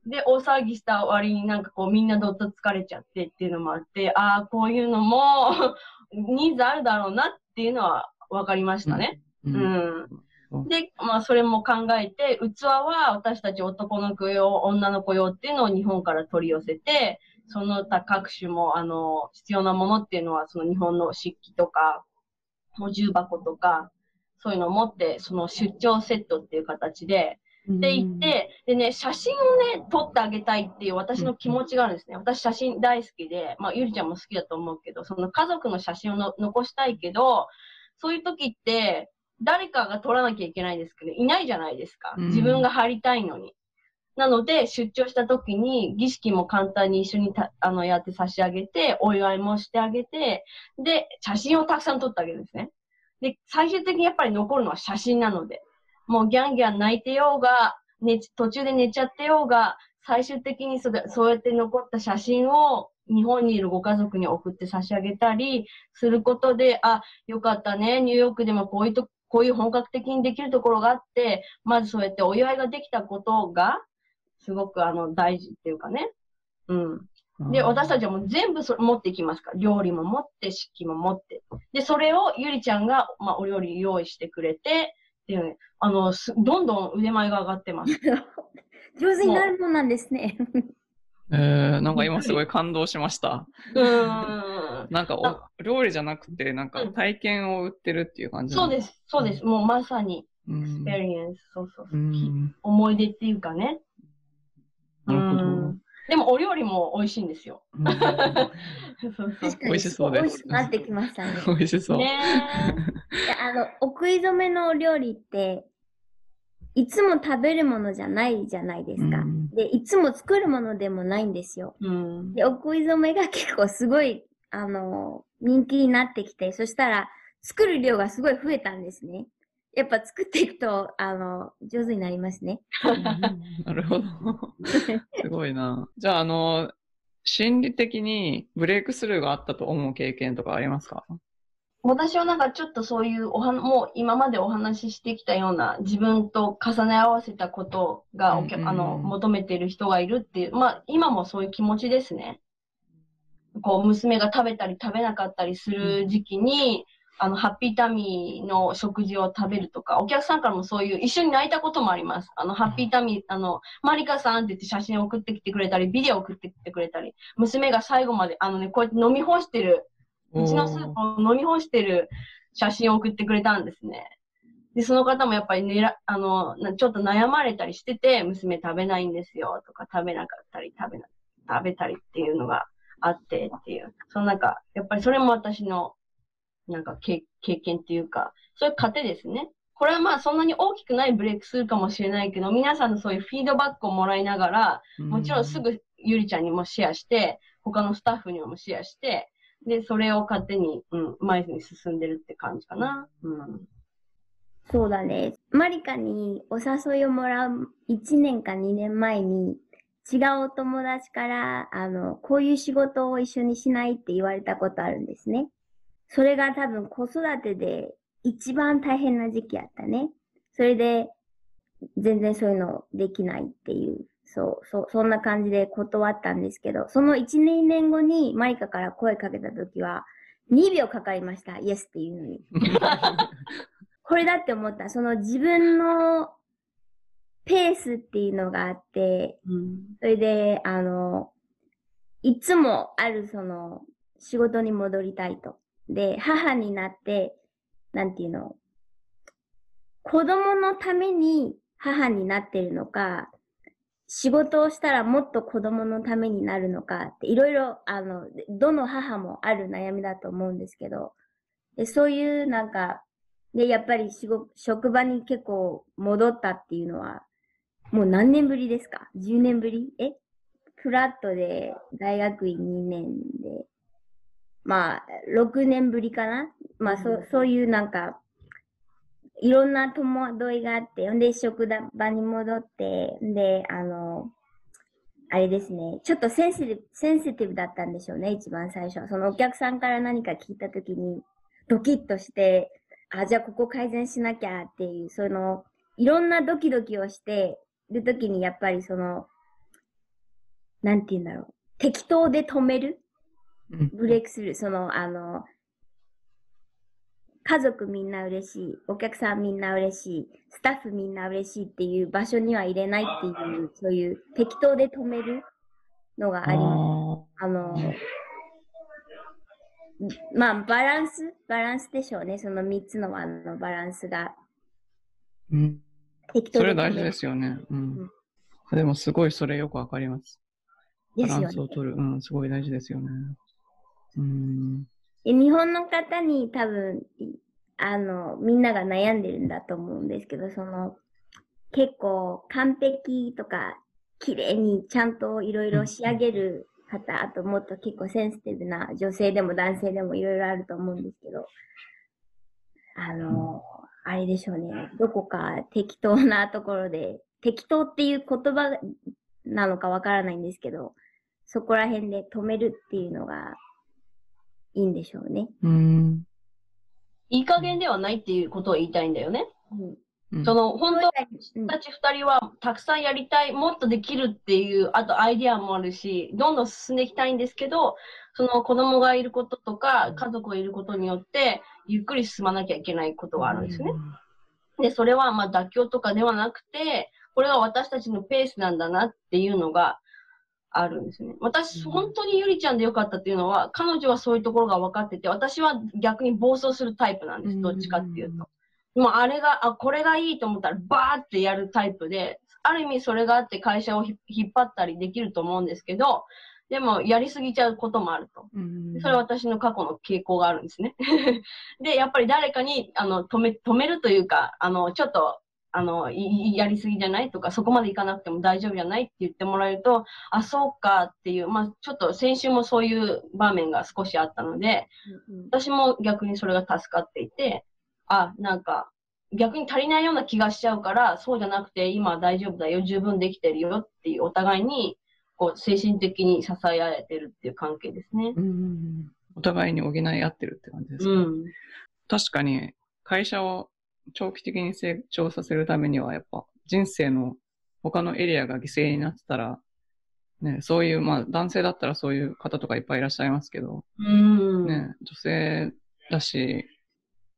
で、大騒ぎした割になんかこうみんなどっと疲れちゃってっていうのもあって、ああ、こういうのも ニーズあるだろうなっていうのは分かりましたね。うん、うん。で、まあ、それも考えて、器は私たち男の子用、女の子用っていうのを日本から取り寄せて、その他各種も、あの、必要なものっていうのは、その日本の漆器とか、お重箱とか、そういうのを持って、その出張セットっていう形で、で行って、でね、写真をね、撮ってあげたいっていう私の気持ちがあるんですね。私写真大好きで、まあ、ゆりちゃんも好きだと思うけど、その家族の写真をの残したいけど、そういう時って、誰かが撮らなきゃいけないですけど、いないじゃないですか。自分が貼りたいのに。なので、出張した時に儀式も簡単に一緒にたあのやって差し上げて、お祝いもしてあげて、で、写真をたくさん撮ってあげるんですね。で、最終的にやっぱり残るのは写真なので、もうギャンギャン泣いてようが、ね、途中で寝ちゃってようが、最終的にそそうやって残った写真を日本にいるご家族に送って差し上げたりすることで、あ、よかったね、ニューヨークでもこういうと、こういう本格的にできるところがあって、まずそうやってお祝いができたことが、すごくあの大事っていうかね。うん。で、私たちはもう全部それ持っていきますから。料理も持って、漆器も持って。で、それをゆりちゃんが、まあ、お料理用意してくれて、で、あの、すどんどん腕前が上がってます。上手になるもんなんですね。えー、なんか今すごい感動しました。うん。なんかお、料理じゃなくて、なんか体験を売ってるっていう感じ、そうです、そうです。もうまさに、 experience、そうそうそう。思い出っていうかね。なるほど。でもお料理も美味しいんですよ。美味しそうです。美味しくなってきましたね。美味しそう。ねあの、お食い初めのお料理って、いつも食べるものじゃないじゃないですか。うん、で、いつも作るものでもないんですよ。うん、で、お食い初めが結構すごい、あの、人気になってきて、そしたら、作る量がすごい増えたんですね。やっぱ作っていくと、あの、上手になりますね。なるほど。すごいな。じゃあ、あの、心理的にブレイクスルーがあったと思う経験とかありますか？私はなんかちょっとそういうおは、もう今までお話ししてきたような自分と重ね合わせたことがお客、あの、求めている人がいるっていう、まあ今もそういう気持ちですね。こう、娘が食べたり食べなかったりする時期に、あの、ハッピータミーの食事を食べるとか、お客さんからもそういう、一緒に泣いたこともあります。あの、ハッピータミー、あの、マリカさんって言って写真を送ってきてくれたり、ビデオ送ってきてくれたり、娘が最後まで、あのね、こうやって飲み干してる、うちのスープを飲み干してる写真を送ってくれたんですね。で、その方もやっぱりねら、あの、ちょっと悩まれたりしてて、娘食べないんですよとか、食べなかったり、食べな、食べたりっていうのがあってっていう。そのなんか、やっぱりそれも私のなんか経経験っていうか、そういう糧ですね。これはまあそんなに大きくないブレイクスルーかもしれないけど、皆さんのそういうフィードバックをもらいながら、もちろんすぐゆりちゃんにもシェアして、他のスタッフにもシェアして、で、それを勝手に、うん、前に進んでるって感じかな。うん。そうだね。マリカにお誘いをもらう1年か2年前に、違うお友達から、あの、こういう仕事を一緒にしないって言われたことあるんですね。それが多分子育てで一番大変な時期やったね。それで、全然そういうのできないっていう、そう、そう、そんな感じで断ったんですけど、その1年年後にマリカから声かけた時は、2秒かかりました。イエスっていうのに。これだって思った。その自分のペースっていうのがあって、うん。それで、あの、いつもあるその仕事に戻りたいと。で、母になって、なんていうの、子供のために母になってるのか、仕事をしたらもっと子供のためになるのかって、いろいろ、あの、どの母もある悩みだと思うんですけど、でそういうなんか、で、やっぱり仕事職場に結構戻ったっていうのは、もう何年ぶりですか ?10 年ぶり？え？フラットで大学院2年で、まあ、6年ぶりかな？まあ、そうんそういうなんか、いろんな戸惑いがあって、んで、職場に戻って、で、あの、あれですね、ちょっとセンシティブ、センシティブだったんでしょうね、一番最初。そのお客さんから何か聞いたときに、ドキッとして、あ、じゃあここ改善しなきゃっていう、その、いろんなドキドキをしてるときに、やっぱりその、なんて言うんだろう。適当で止めるうんブレイクスルー。その、あの、家族みんな嬉しい、お客さんみんな嬉しい、スタッフみんな嬉しいっていう場所には入れないっていう、そういう適当で止めるのがあります。ああの、まあ、バランスバランスでしょうね。その3つのあのバランスが。ーうん適当それ大事ですよね。ううんん。でもすごいそれよくわかります。ですよねバランスを取る。うん、すごい大事ですよね。うん。で日本の方に多分、いあの、みんなが悩んでるんだと思うんですけど、その、結構完璧とか、綺麗にちゃんといろいろ仕上げる方、あともっと結構センシティブな女性でも男性でもいろいろあると思うんですけど、あの、あれでしょうね。どこか適当なところで、適当っていう言葉なのかわからないんですけど、そこら辺で止めるっていうのがいいんでしょうね。うん。いい加減ではないっていうことを言いたいんだよね。うんうんその、本当うんたち二人はたくさんやりたい、もっとできるっていう、あとアイディアもあるし、どんどん進んでいきたいんですけど、その子供がいることとか、家族がいることによって、ゆっくり進まなきゃいけないことがあるんですよね。で、それはまあ妥協とかではなくて、これが私たちのペースなんだなっていうのがあるんですよね。私、うん本当にゆりちゃんでよかったっていうのは、彼女はそういうところが分かってて、私は逆に暴走するタイプなんです。どっちかっていうと。もうあれが、あ、これがいいと思ったらバーってやるタイプで、ある意味それがあって会社をひ引っ張ったりできると思うんですけど、でもやりすぎちゃうこともあると。それは私の過去の傾向があるんですね。で、やっぱり誰かに、あの、止め、止めるというか、あの、ちょっと、あの、いいやりすぎじゃない？とか、そこまでいかなくても大丈夫じゃない？って言ってもらえると、あ、そうかっていう、まあ、ちょっと先週もそういう場面が少しあったので、うん私も逆にそれが助かっていて、あ、なんか、逆に足りないような気がしちゃうから、そうじゃなくて、今は大丈夫だよ、十分できてるよっていう、お互いに、こう、精神的に支え合えてるっていう関係ですね。うん。お互いに補い合ってるって感じですか、うん。確かに、会社を長期的に成長させるためには、やっぱ人生の他のエリアが犠牲になってたら、ね、そういう、まあ男性だったらそういう方とかいっぱいいらっしゃいますけど、うん。ね、女性だし、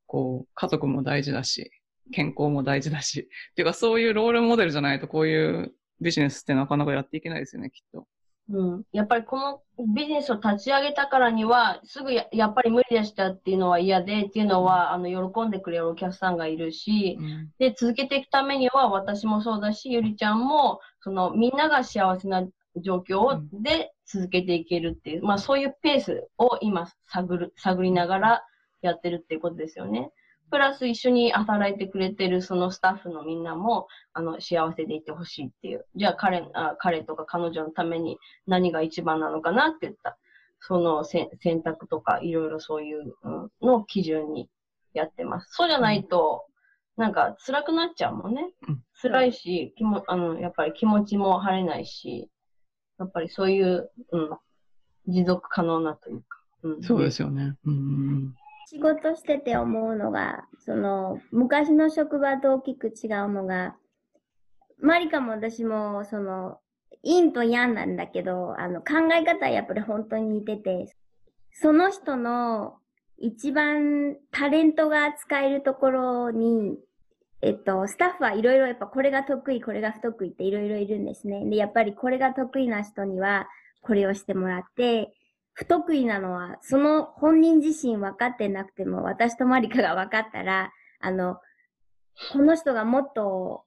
こう、家族も大事だし、健康も大事だし、っていうかそういうロールモデルじゃないとこういうビジネスってなかなかやっていけないですよね、きっと。うん。やっぱりこのビジネスを立ち上げたからには、すぐややっぱり無理でしたっていうのは嫌で、っていうのは、あの、喜んでくれるお客さんがいるし、うんで、続けていくためには、私もそうだし、ゆりちゃんも、その、みんなが幸せな状況で続けていけるっていう、まあそういうペースを今探る、探りながらやってるっていうことですよね。プラス一緒に働いてくれてるそのスタッフのみんなも、あの、幸せでいてほしいっていう。じゃあ彼、あ彼とか彼女のために何が一番なのかなって言った。その選択とかいろいろそういうのを基準にやってます。そうじゃないと、なんか辛くなっちゃうもんね。辛いし、気も、あの、やっぱり気持ちも晴れないし、やっぱりそういう、うん、持続可能なというか。うん、そうですよね。うん、仕事してて思うのが、その、昔の職場と大きく違うのが、マリカも私も、その、陰と陽なんだけど、あの、考え方はやっぱり本当に似てて、その人の一番タレントが使えるところに、えっと、スタッフはいろいろやっぱこれが得意、これが不得意っていろいろいるんですね。で、やっぱりこれが得意な人にはこれをしてもらって、不得意なのは、その本人自身分かってなくても、私とマリカが分かったら、あの、この人がもっと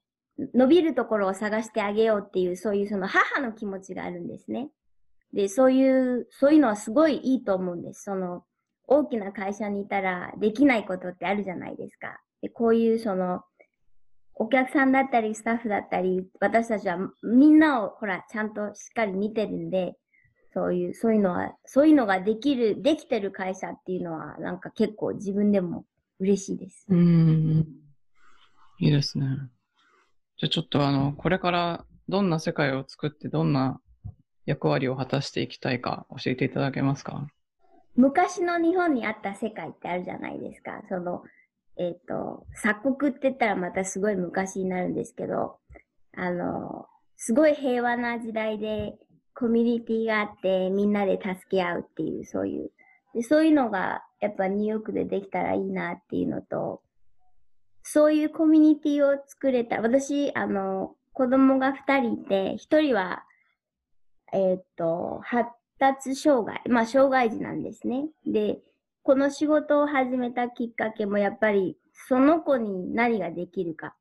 伸びるところを探してあげようっていう、そういうその母の気持ちがあるんですね。で、そういう、そういうのはすごいいいと思うんです。その、大きな会社にいたらできないことってあるじゃないですか。で、こういうその、お客さんだったり、スタッフだったり、私たちはみんなをほら、ちゃんとしっかり見てるんで、そういう、そういうのは、そういうのができる、できてる会社っていうのは、なんか結構自分でも嬉しいです。うん。いいですね。じゃあちょっとあの、これからどんな世界を作ってどんな役割を果たしていきたいか教えていただけますか？昔の日本にあった世界ってあるじゃないですか。その、えっ、ー、と、鎖国って言ったらまたすごい昔になるんですけど、あの、すごい平和な時代で、コミュニティがあって、みんなで助け合うっていう、そういう。でそういうのが、やっぱニューヨークでできたらいいなっていうのと、そういうコミュニティを作れた。私、あの、子供が二人いて、一人は、えっ、と、発達障害、まあ、障害児なんですね。で、この仕事を始めたきっかけもやっぱり、その子に何ができるか。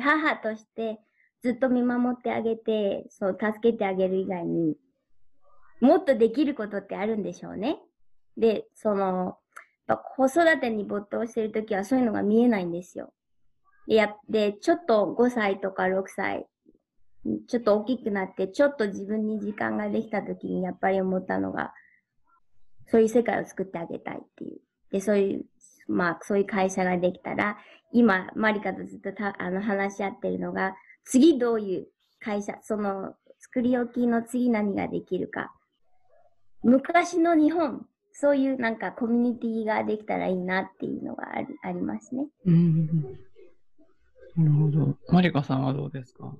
母としてずっと見守ってあげて、そう、助けてあげる以外に、もっとできることってあるんでしょうね。で、その、やっぱ子育てに没頭してるときはそういうのが見えないんですよ。で、やでちょっと5歳とか6歳ちょっと大きくなって、ちょっと自分に時間ができた時にやっぱり思ったのが、そういう世界を作ってあげたいっていう。で、そういう、まあ、そういう会社ができたら、今、マリカとずっとたあの話し合ってるのが、次どういう会社、その、作り置きの次何ができるか。昔の日本、そういうなんかコミュニティができたらいいなっていうのがありありますね。うん。なるほど。マリカさんはどうですか？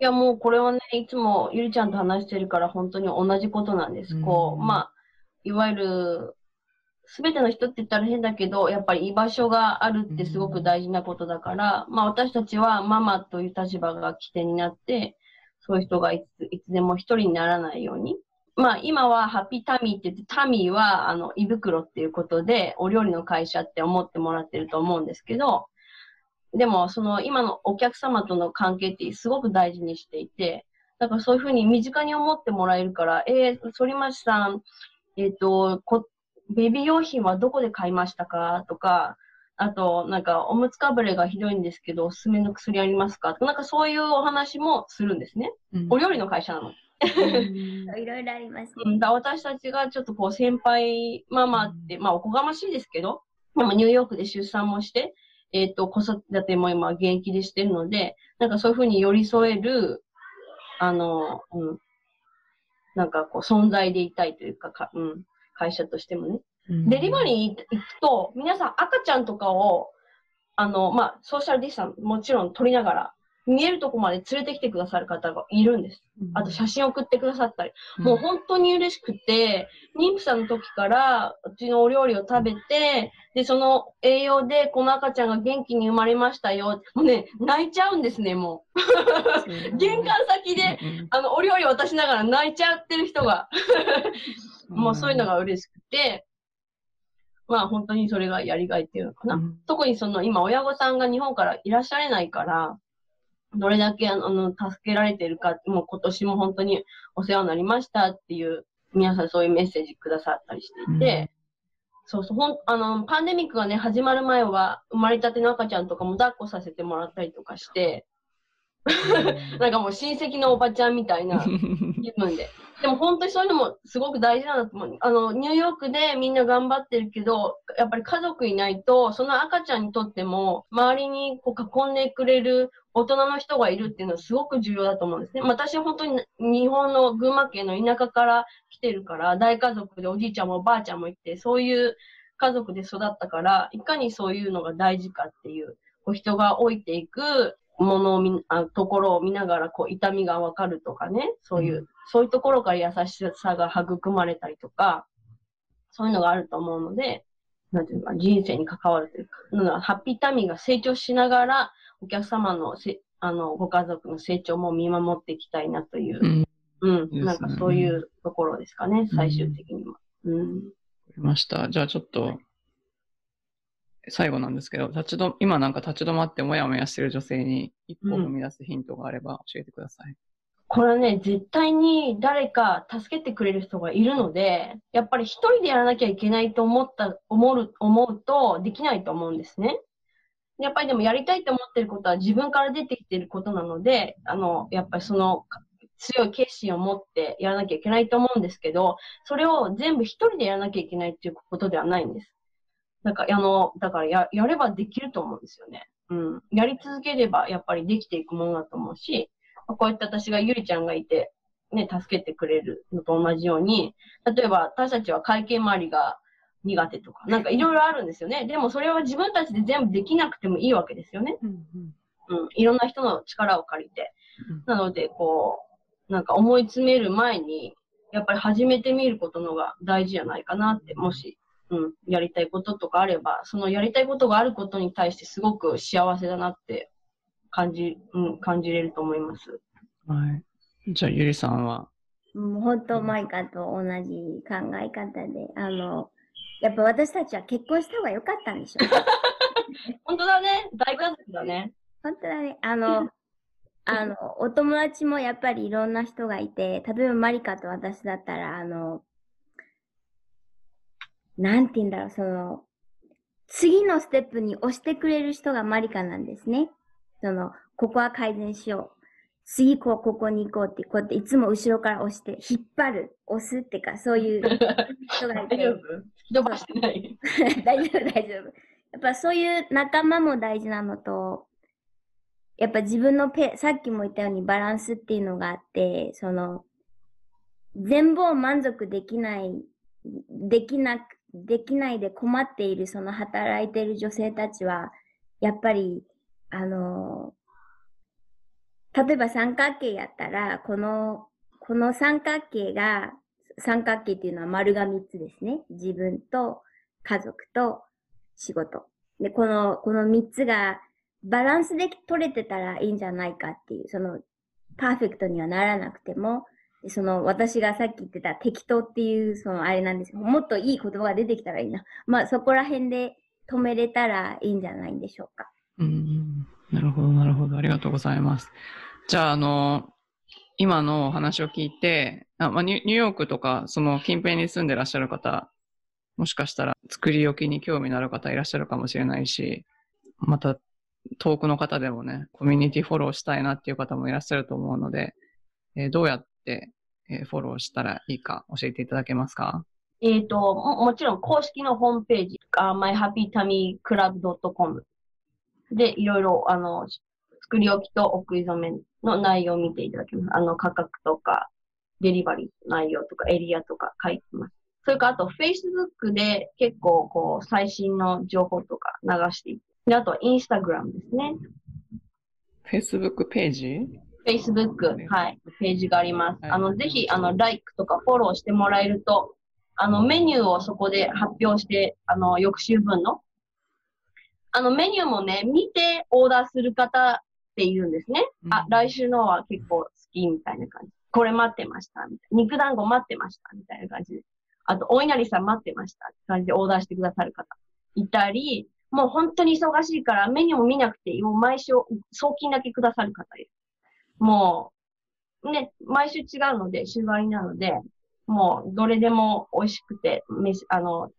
いや、もうこれはね、いつもゆりちゃんと話してるから本当に同じことなんです。こう、まあ、いわゆる、すべての人って言ったら変だけど、やっぱり居場所があるってすごく大事なことだから、まあ私たちはママという立場が起点になって、そういう人がいついつでも一人にならないように。まあ今はハッピータミーって言って、タミーはあの胃袋っていうことで、お料理の会社って思ってもらってると思うんですけど、でも、その今のお客様との関係ってすごく大事にしていて、だからそういうふうに身近に思ってもらえるから、えー、反町さん、えっ、ー、とこ、ベビー用品はどこで買いましたか？とか、あと、なんか、おむつかぶれがひどいんですけど、おすすめの薬ありますか？なんかそういうお話もするんですね。うん、お料理の会社なの。いろいろあります、ね、だ私たちがちょっとこう先輩ママって、まあおこがましいですけど、でもニューヨークで出産もして、えっ、ー、と、子育ても今現役でしてるので、なんかそういうふうに寄り添える、あの、うん、なんかこう存在でいたいというか、かうん、会社としてもね。うん、デリバリーに行くと、皆さん赤ちゃんとかを、あの、まあ、ソーシャルディスタンスもちろん取りながら、見えるとこまで連れてきてくださる方がいるんです。あと写真送ってくださったり。もう本当に嬉しくて、妊婦さんの時からうちのお料理を食べて、で、その栄養でこの赤ちゃんが元気に生まれましたよ。もうね、泣いちゃうんですね、もう。玄関先で、あの、お料理を渡しながら泣いちゃってる人が。もうそういうのが嬉しくて、まあ本当にそれがやりがいっていうのかな。特にその今親御さんが日本からいらっしゃれないから、どれだけあの、助けられてるか、もう今年も本当にお世話になりましたっていう、皆さんそういうメッセージくださったりしていて、そうそう、ほん、あの、パンデミックがね、始まる前は、生まれたての赤ちゃんとかも抱っこさせてもらったりとかして、なんかもう親戚のおばちゃんみたいな 気分で。でも本当にそういうのもすごく大事なんだと思う。あの、ニューヨークでみんな頑張ってるけど、やっぱり家族いないと、その赤ちゃんにとっても、周りにこう囲んでくれる大人の人がいるっていうのはすごく重要だと思うんですね。私は本当に日本の群馬県の田舎から来てるから、大家族でおじいちゃんもおばあちゃんもいて、そういう家族で育ったから、いかにそういうのが大事かっていう、こう人が老いていくものを見、あところを見ながら、こう痛みがわかるとかね、そういう、うそういうところから優しさが育まれたりとか、そういうのがあると思うので、なんていうか、人生に関わるというか、ハッピータミーが成長しながら、お客様のせ、あの、ご家族の成長も見守っていきたいなというう、ん。うん、なんかそういうところですかね、最終的には。うん。わかりました。じゃあちょっと、最後なんですけど、立ちど、今なんか立ち止まってもやもやしてる女性に一歩踏み出すヒントがあれば教えてください。これはね、絶対に誰か助けてくれる人がいるので、やっぱり一人でやらなきゃいけないと思った、思う、思うとできないと思うんですね。やっぱりでもやりたいと思ってることは自分から出てきてることなので、あの、やっぱりその強い決心を持ってやらなきゃいけないと思うんですけど、それを全部一人でやらなきゃいけないっていうことではないんです。なんか、あの、だからや、やればできると思うんですよね。うん。やり続ければやっぱりできていくものだと思うし、こうやって私がゆりちゃんがいて、ね、助けてくれるのと同じように、例えば私たちは会計周りが苦手とか、なんかいろいろあるんですよね。でもそれは自分たちで全部できなくてもいいわけですよね。うんうん。いろんな人の力を借りてうん。なので、こう、なんか思い詰める前に、やっぱり始めてみることのが大事じゃないかなって、もし、うん、やりたいこととかあれば、そのやりたいことがあることに対してすごく幸せだなって感じ、うん、感じれると思います。はい。じゃあゆりさんは、もう本当、マイカと同じ考え方で、あの、やっぱ私たちは結婚した方が良かったんでしょう。本当だね。大家族だね。本当だね。あの、あの、お友達もやっぱりいろんな人がいて、例えばマリカと私だったら、あの、なんて言うんだろう、その、次のステップに押してくれる人がマリカなんですね。その、ここは改善しよう。次こう、ここに行こうって、こうやっていつも後ろから押して、引っ張る、押すってか、そういう 人がいて。大丈夫？突き飛ばしてない。大丈夫、大丈夫。やっぱそういう仲間も大事なのと、やっぱ自分のペ、さっきも言ったようにバランスっていうのがあって、その、全部を満足できない、できなく、できないで困っているその働いている女性たちは、やっぱり、あの、例えば三角形やったら、この、この三角形が、三角形っていうのは丸が3つですね。自分と家族と仕事。で、この、この3つがバランスで取れてたらいいんじゃないかっていう、その、パーフェクトにはならなくても、その、私がさっき言ってた適当っていう、その、あれなんですよ。もっといい言葉が出てきたらいいな。まあ、そこら辺で止めれたらいいんじゃないんでしょうか。うん、なるほど、なるほど。ありがとうございます。じゃあ、あの、今のお話を聞いて、あまあ、ニューヨークとか、その近辺に住んでらっしゃる方、もしかしたら作り置きに興味のある方いらっしゃるかもしれないし、また遠くの方でもね、コミュニティフォローしたいなっていう方もいらっしゃると思うので、えーどうやって、えーフォローしたらいいか教えていただけますか？えっ、とも、もちろん公式のホームページ、myhappytummyclub.com でいろいろ、あの、作り置きとお食い初めの内容を見ていただけます。あの、価格とか、デリバリーの内容とか、エリアとか書いてます。それから、あと、Facebook で結構、こう、最新の情報とか流していて。で、あとは、Instagram ですね。?Facebook ページ？Facebook、はい、ページがあります。はいあの、ぜひ、あの、LIKE とかフォローしてもらえると、あの、メニューをそこで発表して、あの、翌週分の。あの、メニューもね、見てオーダーする方っていうんですね。あ、来週のは結構好きみたいな感じ。これ待ってました。みたいな肉団子待ってました。みたいな感じで。あと、お稲荷さん待ってました。って感じでオーダーしてくださる方いたり、もう本当に忙しいからメニューも見なくていい。もう毎週送金だけくださる方いる。もう、ね、毎週違うので、週割りなので、もう、どれでも美味しくて、めし、あの、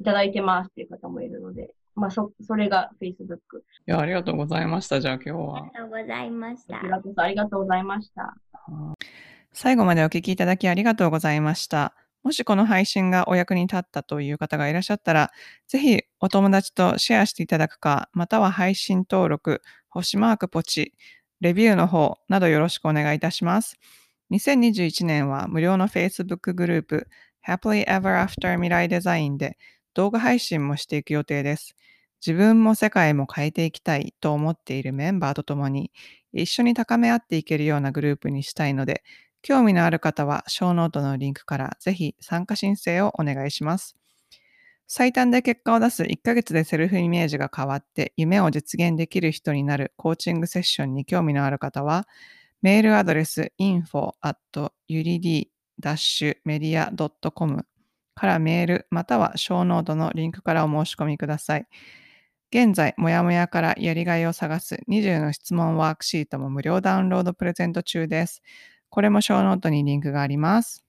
いただいてますっていう方もいるので、まあ、そ、それが Facebook。いや、ありがとうございました。じゃあ今日あはり。がとうございましたこち。らこそありがとうございました。最後までお聞きいただきありがとうございました。もしこの配信がお役に立ったという方がいらっしゃったら、ぜひお友達とシェアしていただくか、または配信登録、星マークポチ、レビューの方などよろしくお願いいたします。2021年は無料の Facebook グループ Happily Ever After 未来デザインで動画配信もしていく予定です。自分も世界も変えていきたいと思っているメンバーと共に一緒に高め合っていけるようなグループにしたいので、興味のある方は、ショーノートのリンクからぜひ参加申請をお願いします。最短で結果を出す1ヶ月でセルフイメージが変わって夢を実現できる人になるコーチングセッションに興味のある方は、メールアドレス info at u r i d i m e d i a c o m からメールまたはショーノートのリンクからお申し込みください。現在、もやもやからやりがいを探す20の質問ワークシートも無料ダウンロードプレゼント中です。これもショーノートにリンクがあります。